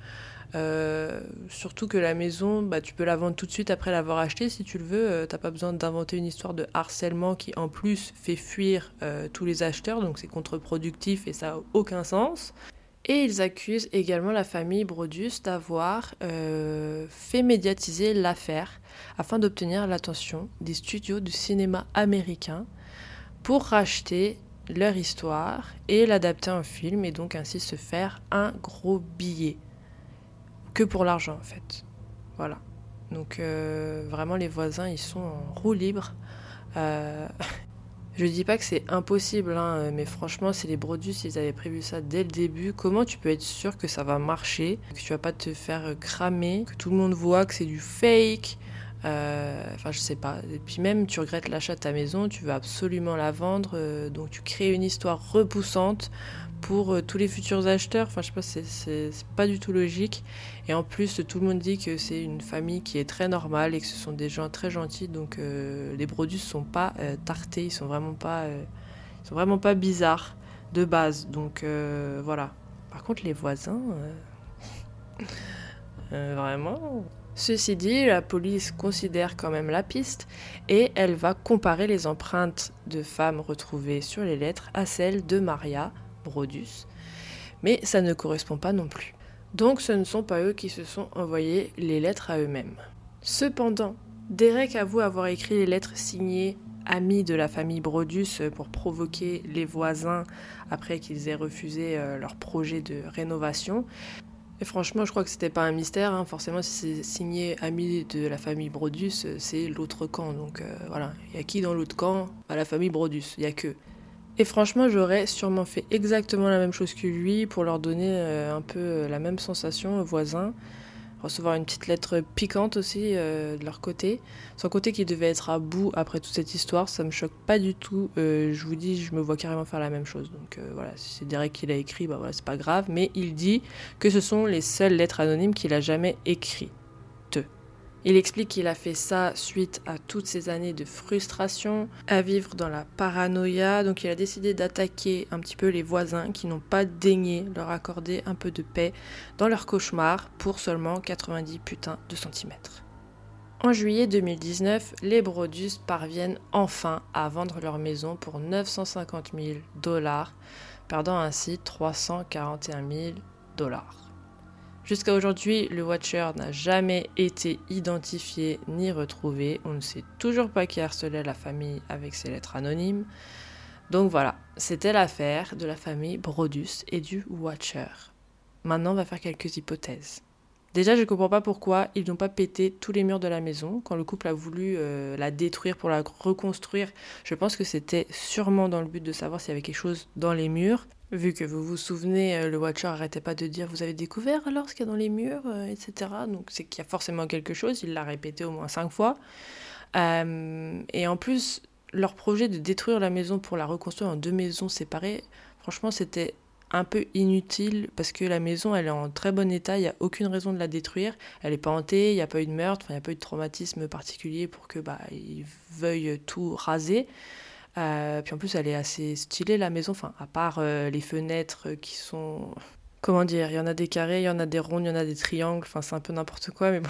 Euh, surtout que la maison, bah, tu peux la vendre tout de suite après l'avoir achetée si tu le veux. Euh, t'as pas besoin d'inventer une histoire de harcèlement qui en plus fait fuir euh, tous les acheteurs, donc c'est contre-productif et ça n'a aucun sens. Et ils accusent également la famille Brodus d'avoir fait médiatiser l'affaire afin d'obtenir l'attention des studios de cinéma américains pour racheter leur histoire et l'adapter en film et donc ainsi se faire un gros billet que pour l'argent en fait. Voilà. Donc euh, vraiment les voisins ils sont en roue libre. Euh, (laughs) je dis pas que c'est impossible, hein, mais franchement, si les Brodus ils avaient prévu ça dès le début, comment tu peux être sûr que ça va marcher, que tu vas pas te faire cramer, que tout le monde voit que c'est du fake euh, Enfin, je sais pas. Et puis même, tu regrettes l'achat de ta maison, tu veux absolument la vendre, donc tu crées une histoire repoussante pour euh, tous les futurs acheteurs. Enfin, je sais pas, c'est- pas du tout logique. Et en plus, tout le monde dit que c'est une famille qui est très normale et que ce sont des gens très gentils. Donc, euh, les Brodus sont pas euh, tartés, ils sont vraiment pas, euh, ils sont vraiment pas bizarres de base. Donc, voilà. Par contre, les voisins, vraiment. Ceci dit, la police considère quand même la piste et elle va comparer les empreintes de femmes retrouvées sur les lettres à celles de Maria Brodus. Mais ça ne correspond pas non plus. Donc ce ne sont pas eux qui se sont envoyés les lettres à eux-mêmes. Cependant, Derek avoue avoir écrit les lettres signées amis de la famille Brodus pour provoquer les voisins après qu'ils aient refusé euh, leur projet de rénovation. Et franchement, je crois que c'était pas un mystère. hein. Forcément, si c'est signé ami de la famille Brodus, euh, c'est l'autre camp. Donc euh, voilà, il y a qui dans l'autre camp? Bah, La famille Brodus, il y a que. Et franchement, j'aurais sûrement fait exactement la même chose que lui pour leur donner euh, un peu euh, la même sensation aux voisins. Recevoir une petite lettre piquante aussi euh, de leur côté. Sans côté qu'ils devaient être à bout après toute cette histoire, ça me choque pas du tout. Je vous dis, je me vois carrément faire la même chose. Donc voilà, si c'est Derek qui l'a écrit, bah voilà, c'est pas grave. Mais il dit que ce sont les seules lettres anonymes qu'il a jamais écrites. Il explique qu'il a fait ça suite à toutes ces années de frustration, à vivre dans la paranoïa, donc il a décidé d'attaquer un petit peu les voisins qui n'ont pas daigné leur accorder un peu de paix dans leur cauchemar pour seulement 90 putains de centimètres. En juillet 2019, les Brodus parviennent enfin à vendre leur maison pour 950 000 dollars, perdant ainsi 341 000 dollars. Jusqu'à aujourd'hui, le Watcher n'a jamais été identifié ni retrouvé. On ne sait toujours pas qui harcelait la famille avec ses lettres anonymes. Donc voilà, c'était l'affaire de la famille Brodus et du Watcher. Maintenant, on va faire quelques hypothèses. Déjà, je ne comprends pas pourquoi ils n'ont pas pété tous les murs de la maison quand le couple a voulu euh, la détruire pour la reconstruire. Je pense que c'était sûrement dans le but de savoir s'il y avait quelque chose dans les murs. Vu que vous vous souvenez, euh, le Watcher arrêtait pas de dire vous avez découvert alors ce qu'il y a dans les murs, euh, etc. Donc c'est qu'il y a forcément quelque chose. Il l'a répété au moins cinq fois. Et en plus, leur projet de détruire la maison pour la reconstruire en deux maisons séparées, franchement, c'était un peu inutile parce que la maison elle est en très bon état, il n'y a aucune raison de la détruire, elle n'est pas hantée, il n'y a pas eu de meurtre, il n'y a pas eu de traumatisme particulier pour que bah ils veuillent tout raser. Euh, puis en plus elle est assez stylée la maison, enfin à part euh, les fenêtres qui sont comment dire, il y en a des carrés, il y en a des ronds, il y en a des triangles, enfin c'est un peu n'importe quoi mais bon.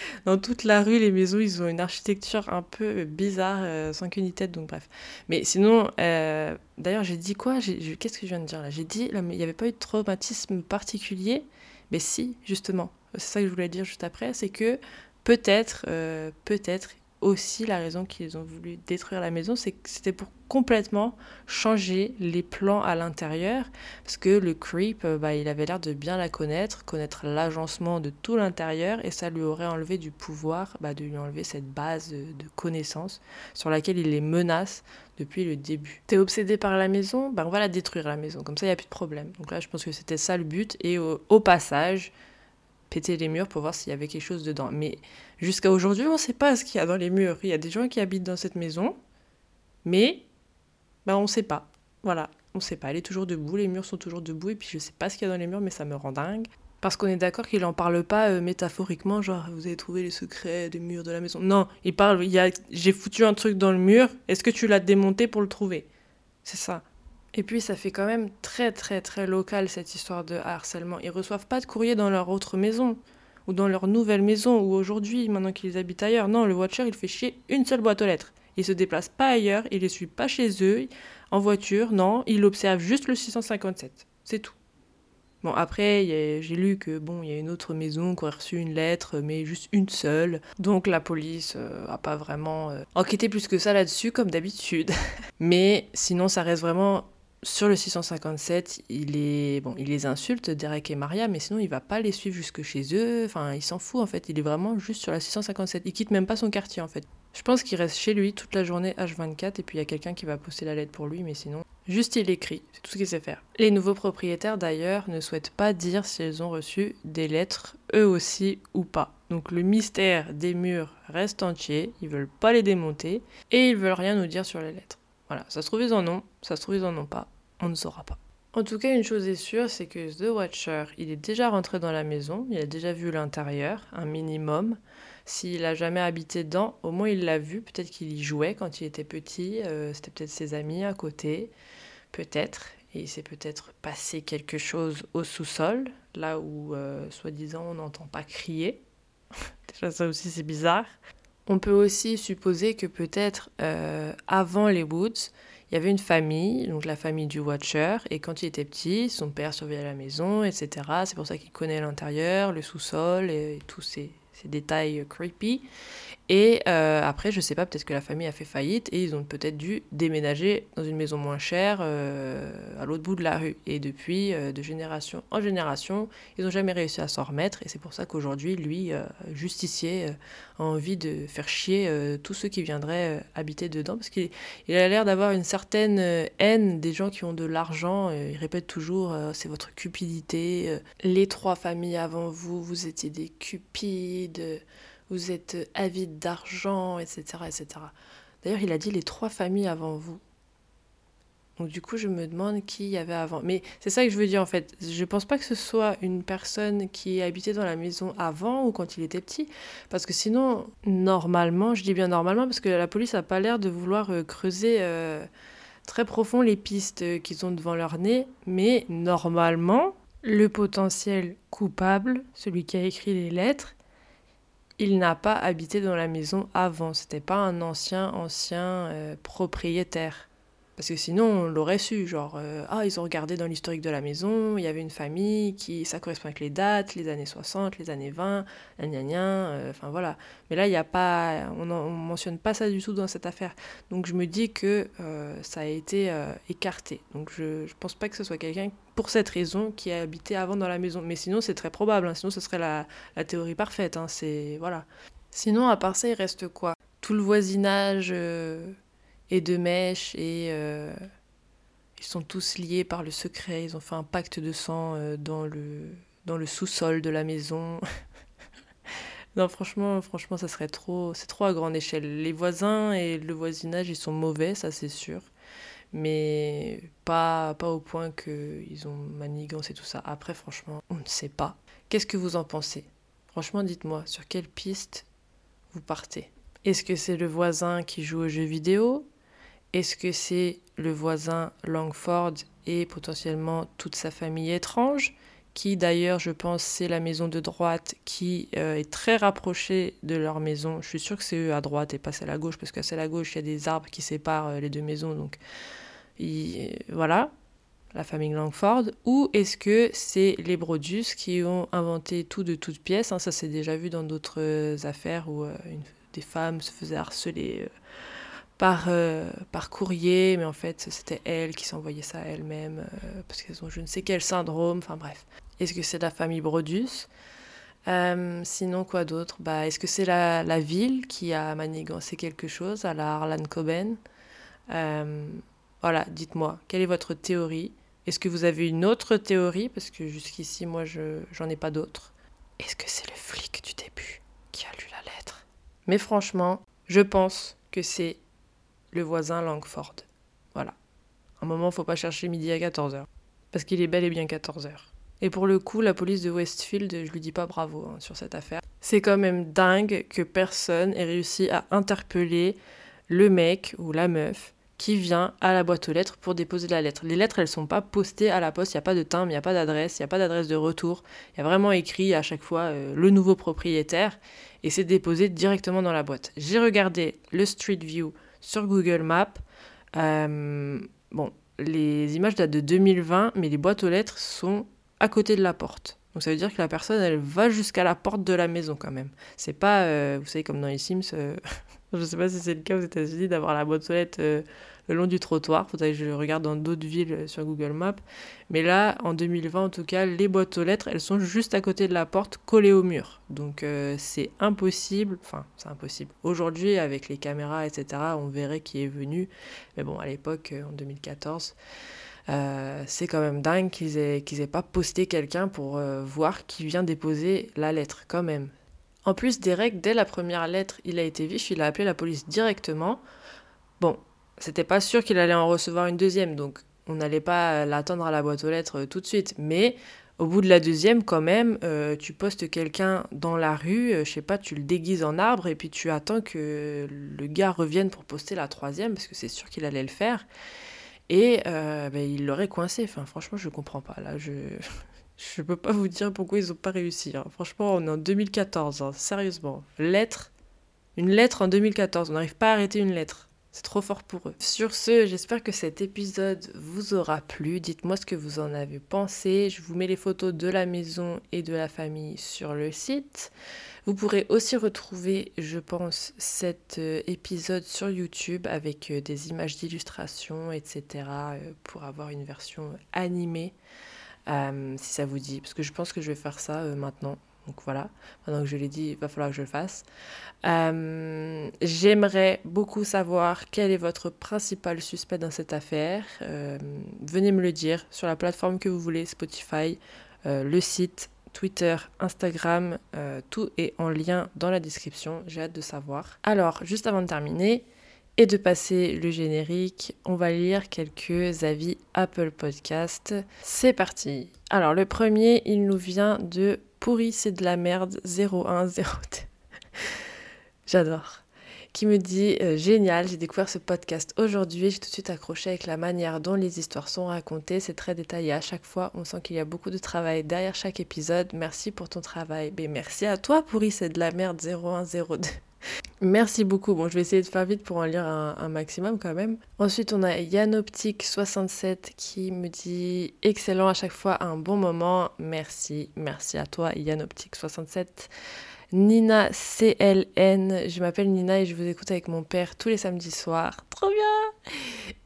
(laughs) Dans toute la rue, les maisons, ils ont une architecture un peu bizarre, euh, sans qu'une tête, donc bref. Mais sinon, euh, d'ailleurs, j'ai dit quoi? Qu'est-ce que je viens de dire là? J'ai dit, il n'y avait pas eu de traumatisme particulier? Mais si, justement. C'est ça que je voulais dire juste après, c'est que peut-être, euh, peut-être aussi la raison qu'ils ont voulu détruire la maison, c'est que c'était pour complètement changer les plans à l'intérieur, parce que le creep, euh, bah, il avait l'air de bien la connaître, connaître l'agencement de tout l'intérieur, et ça lui aurait enlevé du pouvoir, bah, de lui enlever cette base de, connaissances sur laquelle il les menace depuis le début. T'es obsédé par la maison, bah, on va la détruire la maison, comme ça il n'y a plus de problème. Donc là je pense que c'était ça le but, et au, au passage, péter les murs pour voir s'il y avait quelque chose dedans. Mais jusqu'à aujourd'hui, on ne sait pas ce qu'il y a dans les murs. Il y a des gens qui habitent dans cette maison, mais bah, on ne sait pas. Voilà, on ne sait pas. Elle est toujours debout, les murs sont toujours debout, et puis je ne sais pas ce qu'il y a dans les murs, mais ça me rend dingue. Parce qu'on est d'accord qu'il n'en parle pas euh, métaphoriquement, genre vous avez trouvé les secrets des murs de la maison. Non, il parle, il y a, j'ai foutu un truc dans le mur, est-ce que tu l'as démonté pour le trouver? C'est ça. Et puis ça fait quand même très très très local cette histoire de harcèlement. Ils reçoivent pas de courrier dans leur autre maison ou dans leur nouvelle maison ou aujourd'hui maintenant qu'ils habitent ailleurs. Non, le Watcher il fait chier une seule boîte aux lettres. Il se déplace pas ailleurs, il les suit pas chez eux en voiture. Non, il observe juste le 657. C'est tout. Bon après j'ai lu que bon il y a une autre maison qui a reçu une lettre mais juste une seule. Donc la police euh, a pas vraiment euh, enquêté plus que ça là-dessus comme d'habitude. (laughs) mais sinon ça reste vraiment sur le 657, il est bon, il les insulte Derek et Maria, mais sinon il va pas les suivre jusque chez eux. Enfin, il s'en fout en fait. Il est vraiment juste sur la 657. Il quitte même pas son quartier en fait. Je pense qu'il reste chez lui toute la journée H24 et puis il y a quelqu'un qui va poster la lettre pour lui, mais sinon juste il écrit. C'est tout ce qu'il sait faire. Les nouveaux propriétaires d'ailleurs ne souhaitent pas dire s'ils ont reçu des lettres eux aussi ou pas. Donc le mystère des murs reste entier. Ils veulent pas les démonter et ils veulent rien nous dire sur les lettres. Voilà, ça se trouve ils en ont, ça se trouve ils en ont pas, on ne saura pas. En tout cas, une chose est sûre, c'est que The Watcher, il est déjà rentré dans la maison, il a déjà vu l'intérieur, un minimum. S'il a jamais habité dedans, au moins il l'a vu. Peut-être qu'il y jouait quand il était petit, euh, c'était peut-être ses amis à côté, peut-être. Et il s'est peut-être passé quelque chose au sous-sol, là où, euh, soi-disant, on n'entend pas crier. (laughs) déjà, ça aussi, c'est bizarre. On peut aussi supposer que peut-être euh, avant les Woods, il y avait une famille, donc la famille du Watcher, et quand il était petit, son père surveillait la maison, etc. C'est pour ça qu'il connaît l'intérieur, le sous-sol et tous ces, ces détails creepy. Et euh, après, je sais pas, peut-être que la famille a fait faillite et ils ont peut-être dû déménager dans une maison moins chère euh, à l'autre bout de la rue. Et depuis, euh, de génération en génération, ils n'ont jamais réussi à s'en remettre. Et c'est pour ça qu'aujourd'hui, lui, justicier, a envie de faire chier tous ceux qui viendraient habiter dedans. Parce qu'il a l'air d'avoir une certaine haine des gens qui ont de l'argent. il répète toujours, c'est votre cupidité. les trois familles avant vous, vous étiez des cupides vous êtes avide d'argent, etc., etc. D'ailleurs, il a dit les trois familles avant vous. Donc du coup, je me demande qui y avait avant. Mais c'est ça que je veux dire en fait. Je pense pas que ce soit une personne qui habitait dans la maison avant ou quand il était petit. Parce que sinon, normalement, je dis bien normalement, parce que la police n'a pas l'air de vouloir euh, creuser euh, très profond les pistes euh, qu'ils ont devant leur nez. Mais normalement, le potentiel coupable, celui qui a écrit les lettres, il n'a pas habité dans la maison avant. C'était pas un ancien, ancien euh, propriétaire. Parce que sinon, on l'aurait su, genre, euh, ah, ils ont regardé dans l'historique de la maison, il y avait une famille qui, ça correspond avec les dates, les années 60, les années 20, gna euh, enfin voilà. Mais là, il n'y a pas, on ne mentionne pas ça du tout dans cette affaire. Donc je me dis que euh, ça a été écarté. Donc je ne pense pas que ce soit quelqu'un, pour cette raison, qui a habité avant dans la maison. Mais sinon, c'est très probable, hein. sinon ce serait la, la théorie parfaite, hein. c'est, voilà. Sinon, à part ça, il reste quoi? Tout le voisinage et de mèches et euh, ils sont tous liés par le secret. Ils ont fait un pacte de sang euh, dans le, dans le sous-sol de la maison. (laughs) non, franchement, franchement, ça serait trop, c'est trop à grande échelle. Les voisins et le voisinage, ils sont mauvais, ça c'est sûr. Mais pas, pas au point qu'ils ont manigance et tout ça. Après, franchement, on ne sait pas. Qu'est-ce que vous en pensez? Franchement, dites-moi, sur quelle piste vous partez? Est-ce que c'est le voisin qui joue aux jeux vidéo? Est-ce que c'est le voisin Langford et potentiellement toute sa famille étrange qui d'ailleurs, je pense, c'est la maison de droite qui euh, est très rapprochée de leur maison. Je suis sûre que c'est eux à droite et pas celle à gauche, parce que celle à gauche, il y a des arbres qui séparent euh, les deux maisons. Donc, voilà, la famille Langford. Ou est-ce que c'est les Brodus qui ont inventé tout de toutes pièces hein, Ça, c'est déjà vu dans d'autres affaires où euh, des femmes se faisaient harceler par, euh, par courrier, mais en fait c'était elle qui s'envoyait ça elle-même, euh, parce qu'elles ont je ne sais quel syndrome, enfin bref. Est-ce que c'est la famille Brodus? Euh, Sinon quoi d'autre? Bah, Est-ce que c'est la, la, ville qui a manigancé quelque chose à la Harlan Coben? Voilà, dites-moi, quelle est votre théorie? Est-ce que vous avez une autre théorie? Parce que jusqu'ici, moi, je j'en ai pas d'autre. Est-ce que c'est le flic du début qui a lu la lettre? Mais franchement, je pense que c'est le voisin Langford. Voilà. un moment, faut pas chercher midi à 14h. Parce qu'il est bel et bien 14h. Et pour le coup, la police de Westfield, je lui dis pas bravo hein, sur cette affaire. C'est quand même dingue que personne ait réussi à interpeller le mec ou la meuf qui vient à la boîte aux lettres pour déposer la lettre. Les lettres, elles sont pas postées à la poste, il n'y a pas de timbre, il n'y a pas d'adresse, il n'y a pas d'adresse de retour. Il y a vraiment écrit à chaque fois euh, le nouveau propriétaire et c'est déposé directement dans la boîte. J'ai regardé le Street View sur Google Maps. Euh, bon, les images datent de 2020, mais les boîtes aux lettres sont à côté de la porte. Donc ça veut dire que la personne, elle va jusqu'à la porte de la maison quand même. C'est pas, euh, vous savez, comme dans les Sims, euh, je sais pas si c'est le cas aux États-Unis d'avoir la boîte aux lettres le long du trottoir. Faudrait que je regarde dans d'autres villes euh, sur Google Maps. Mais là, en 2020 en tout cas, les boîtes aux lettres, elles sont juste à côté de la porte, collées au mur. Donc euh, c'est impossible, enfin c'est impossible. Aujourd'hui, avec les caméras, etc., on verrait qui est venu. Mais bon, à l'époque, euh, en 2014, c'est quand même dingue qu'ils aient pas posté quelqu'un pour voir qui vient déposer la lettre, quand même. En plus, Derek, dès la première lettre, il a été vif, il a appelé la police directement. Bon, c'était pas sûr qu'il allait en recevoir une deuxième, donc on n'allait pas l'attendre à la boîte aux lettres tout de suite. Mais au bout de la deuxième, quand même, tu postes quelqu'un dans la rue, je sais pas, tu le déguises en arbre et puis tu attends que le gars revienne pour poster la troisième parce que c'est sûr qu'il allait le faire. Et ben, il l'aurait coincé. Enfin, franchement, je comprends pas. Là, je je peux pas vous dire pourquoi ils ont pas réussi. Hein. Franchement, on est en 2014. Hein. Sérieusement, lettre, une lettre en 2014. On n'arrive pas à arrêter une lettre. C'est trop fort pour eux. Sur ce, j'espère que cet épisode vous aura plu. Dites-moi ce que vous en avez pensé. Je vous mets les photos de la maison et de la famille sur le site. Vous pourrez aussi retrouver, je pense, cet euh, épisode sur YouTube avec euh, des images d'illustration, etc. Euh, pour avoir une version animée, si ça vous dit. Parce que je pense que je vais faire ça maintenant. Donc voilà, maintenant que je l'ai dit, il va falloir que je le fasse. J'aimerais beaucoup savoir quel est votre principal suspect dans cette affaire. venez me le dire sur la plateforme que vous voulez, Spotify, le site, Twitter, Instagram, euh, tout est en lien dans la description. J'ai hâte de savoir. Alors, juste avant de terminer et de passer le générique, on va lire quelques avis Apple Podcast. C'est parti. Alors, le premier, il nous vient de Pourri, c'est de la merde 0102. (laughs) J'adore qui me dit euh, Génial, j'ai découvert ce podcast aujourd'hui, j'ai tout de suite accroché avec la manière dont les histoires sont racontées, c'est très détaillé à chaque fois, on sent qu'il y a beaucoup de travail derrière chaque épisode. Merci pour ton travail. Mais merci à toi, pourri, c'est de la merde 0102. Merci beaucoup. Bon, je vais essayer de faire vite pour en lire un, maximum quand même. Ensuite, on a Yanoptique67 qui me dit excellent à chaque fois, un bon moment. Merci, merci à toi, Yanoptique67. Nina CLN. Je m'appelle Nina et je vous écoute avec mon père tous les samedis soirs. Trop bien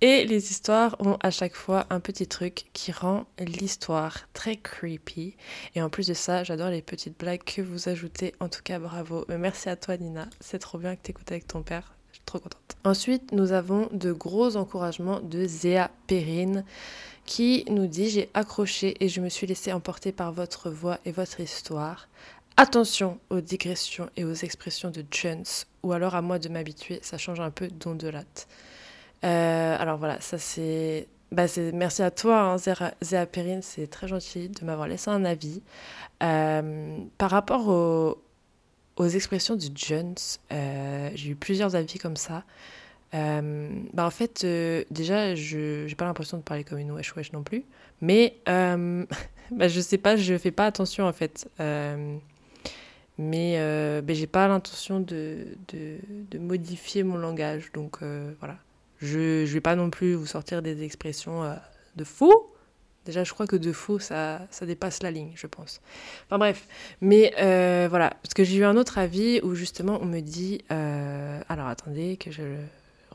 Et les histoires ont à chaque fois un petit truc qui rend l'histoire très creepy. Et en plus de ça, j'adore les petites blagues que vous ajoutez. En tout cas, bravo. Merci à toi, Nina. C'est trop bien que tu écoutes avec ton père. Je suis trop contente. Ensuite, nous avons de gros encouragements de Zéa Perrine qui nous dit J'ai accroché et je me suis laissé emporter par votre voix et votre histoire. Attention aux digressions et aux expressions de Jones, ou alors à moi de m'habituer, ça change un peu d'ondolate. Euh, alors voilà, ça c'est... Bah merci à toi, hein, Zéa Perrine, c'est très gentil de m'avoir laissé un avis. Euh, par rapport aux, expressions de Jones, euh, j'ai eu plusieurs avis comme ça. bah en fait, déjà, je n'ai pas l'impression de parler comme une wesh wesh non plus. Mais (laughs) bah, je sais pas, je fais pas attention en fait. Mais euh, ben, j'ai pas l'intention de, modifier mon langage. Donc euh, voilà. Je ne vais pas non plus vous sortir des expressions euh, de faux. Déjà, je crois que de faux, ça, ça dépasse la ligne, je pense. Enfin bref. Mais euh, voilà. Parce que j'ai eu un autre avis où justement on me dit. alors attendez que je le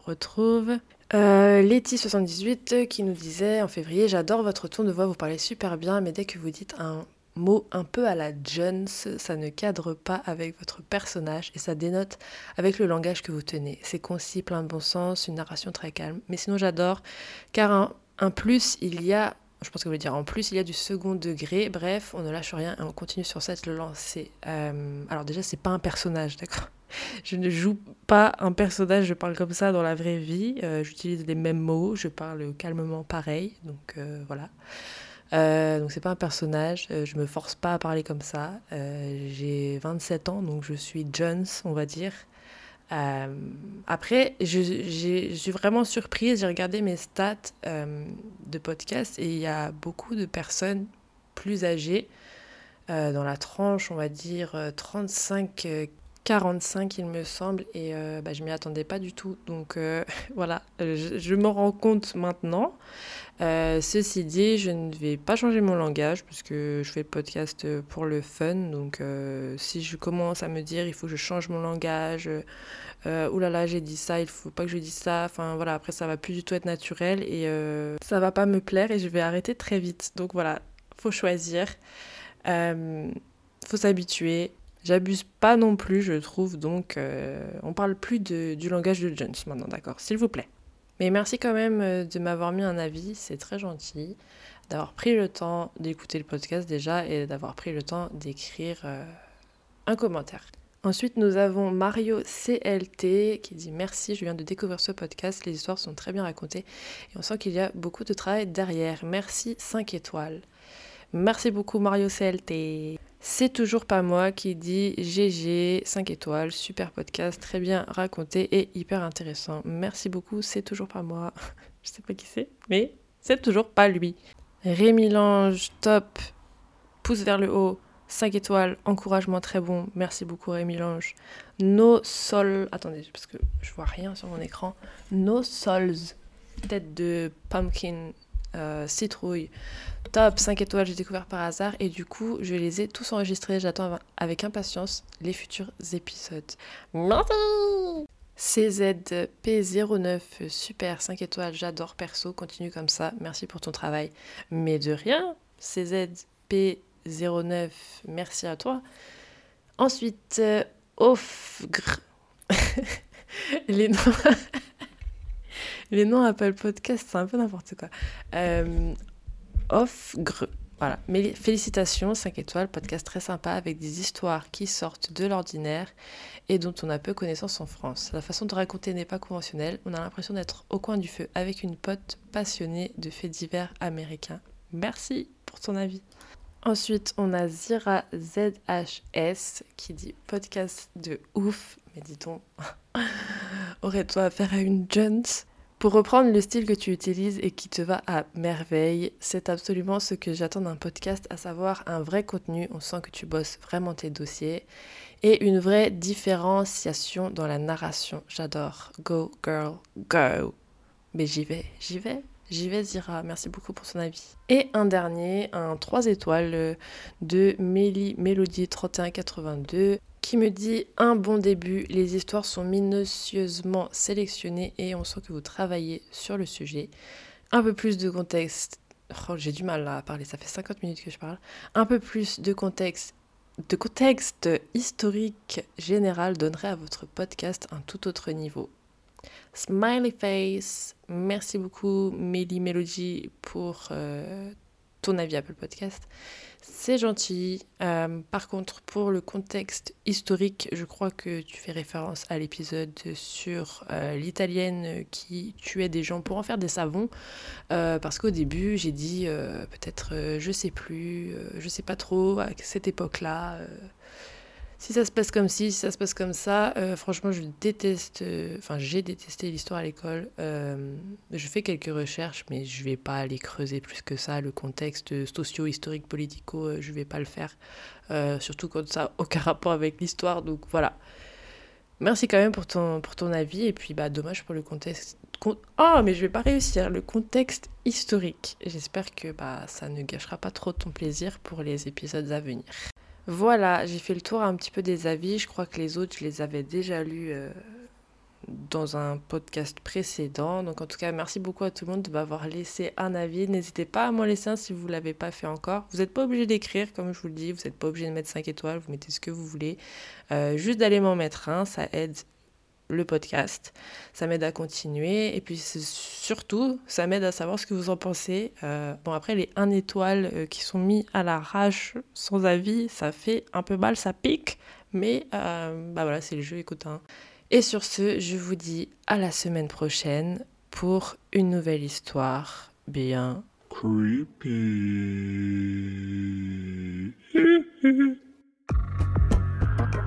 retrouve. Euh, Letty78 qui nous disait en février J'adore votre ton de voix, vous parlez super bien, mais dès que vous dites un mot un peu à la Jones, ça ne cadre pas avec votre personnage et ça dénote avec le langage que vous tenez. C'est concis, plein de bon sens, une narration très calme. Mais sinon j'adore, car un, plus, il y a, je pense que vous voulez dire en plus, il y a du second degré. Bref, on ne lâche rien et on continue sur cette le lancer. Euh, alors déjà, c'est pas un personnage, d'accord je ne joue pas un personnage, je parle comme ça dans la vraie vie. Euh, j'utilise les mêmes mots, je parle calmement pareil. Donc euh, voilà. Euh, donc c'est pas un personnage, euh, je me force pas à parler comme ça. Euh, j'ai 27 ans, donc je suis Jones, on va dire. après, je, je, suis vraiment surprise, j'ai regardé mes stats de podcast et il y a beaucoup de personnes plus âgées, dans la tranche, on va dire 35 45 il me semble et bah, je m'y attendais pas du tout donc (laughs) voilà je, je m'en rends compte maintenant euh, ceci dit, je ne vais pas changer mon langage puisque je fais le podcast pour le fun. Donc, euh, si je commence à me dire il faut que je change mon langage, euh, oulala, là là, j'ai dit ça, il faut pas que je dise ça. Enfin, voilà, après, ça va plus du tout être naturel et ça va pas me plaire et je vais arrêter très vite. Donc, voilà, faut choisir. faut s'habituer. J'abuse pas non plus, je trouve. Donc, on parle plus du langage de Jones maintenant, d'accord S'il vous plaît. Mais merci quand même euh, de m'avoir mis un avis, c'est très gentil, d'avoir pris le temps d'écouter le podcast déjà et d'avoir pris le temps d'écrire euh, un commentaire. Ensuite, nous avons Mario CLT qui dit merci, je viens de découvrir ce podcast, les histoires sont très bien racontées et on sent qu'il y a beaucoup de travail derrière. Merci 5 étoiles. Merci beaucoup Mario CLT. C'est toujours pas moi qui dit GG 5 étoiles, super podcast, très bien raconté et hyper intéressant. Merci beaucoup, c'est toujours pas moi. (laughs) je sais pas qui c'est, mais c'est toujours pas lui. Rémi Lange, top, pouce vers le haut, 5 étoiles, encouragement très bon. Merci beaucoup Rémi Lange. No Sol. Attendez, parce que je vois rien sur mon écran. No Sols. Tête de pumpkin, euh, citrouille. Top, 5 étoiles, j'ai découvert par hasard. Et du coup, je les ai tous enregistrés. J'attends avec impatience les futurs épisodes. Merci CZP09, super, 5 étoiles, j'adore perso, continue comme ça, merci pour ton travail. Mais de rien, CZP 09, merci à toi. Ensuite, euh, Offgr. (laughs) les noms. (laughs) les noms Apple Podcast, c'est un peu n'importe quoi. Euh, Offgr. Voilà, mais félicitations, 5 étoiles, podcast très sympa avec des histoires qui sortent de l'ordinaire et dont on a peu connaissance en France. La façon de raconter n'est pas conventionnelle, on a l'impression d'être au coin du feu avec une pote passionnée de faits divers américains. Merci pour ton avis. Ensuite, on a Zira ZHS qui dit podcast de ouf. Mais dit-on, (laughs) aurais-toi affaire à une Jones? Pour reprendre le style que tu utilises et qui te va à merveille, c'est absolument ce que j'attends d'un podcast, à savoir un vrai contenu. On sent que tu bosses vraiment tes dossiers et une vraie différenciation dans la narration. J'adore. Go, girl, go. Mais j'y vais, j'y vais. J'y vais Zira, merci beaucoup pour son avis. Et un dernier, un 3 étoiles de Mélie Mélodie 3182 qui me dit un bon début, les histoires sont minutieusement sélectionnées et on sent que vous travaillez sur le sujet. Un peu plus de contexte, oh, j'ai du mal à parler, ça fait 50 minutes que je parle. Un peu plus de contexte de contexte historique général donnerait à votre podcast un tout autre niveau. Smiley face. Merci beaucoup, Melly Melody, pour euh, ton avis Apple Podcast. C'est gentil. Euh, par contre, pour le contexte historique, je crois que tu fais référence à l'épisode sur euh, l'italienne qui tuait des gens pour en faire des savons. parce qu'au début, j'ai dit peut-être, je sais plus, je sais pas trop, à cette époque-là si ça se passe comme ci, si ça se passe comme ça, euh, franchement, je déteste. Euh, enfin, j'ai détesté l'histoire à l'école. Euh, je fais quelques recherches, mais je vais pas aller creuser plus que ça. Le contexte socio-historique, politico, je vais pas le faire. surtout quand ça n'a aucun (laughs) rapport avec l'histoire. Donc voilà. Merci quand même pour ton, pour ton avis. Et puis, bah, dommage pour le contexte. oh, mais je vais pas réussir. Le contexte historique. J'espère que bah, ça ne gâchera pas trop ton plaisir pour les épisodes à venir. Voilà, j'ai fait le tour un petit peu des avis. Je crois que les autres, je les avais déjà lus euh, dans un podcast précédent. Donc en tout cas, merci beaucoup à tout le monde de m'avoir laissé un avis. N'hésitez pas à m'en laisser un si vous ne l'avez pas fait encore. Vous n'êtes pas obligé d'écrire, comme je vous le dis. Vous n'êtes pas obligé de mettre 5 étoiles. Vous mettez ce que vous voulez. Euh, juste d'aller m'en mettre un, ça aide le podcast. Ça m'aide à continuer. Et puis surtout, ça m'aide à savoir ce que vous en pensez. Euh, bon, après, les 1 étoile euh, qui sont mis à l'arrache sans avis, ça fait un peu mal, ça pique. Mais euh, bah voilà, c'est le jeu, écoute. Hein. Et sur ce, je vous dis à la semaine prochaine pour une nouvelle histoire bien creepy. (laughs)